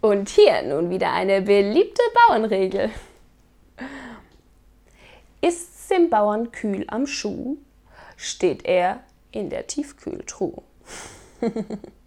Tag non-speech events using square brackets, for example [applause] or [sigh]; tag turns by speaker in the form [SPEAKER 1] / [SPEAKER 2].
[SPEAKER 1] Und hier nun wieder eine beliebte Bauernregel. Ist's dem Bauern kühl am Schuh, steht er in der Tiefkühltruhe. [laughs]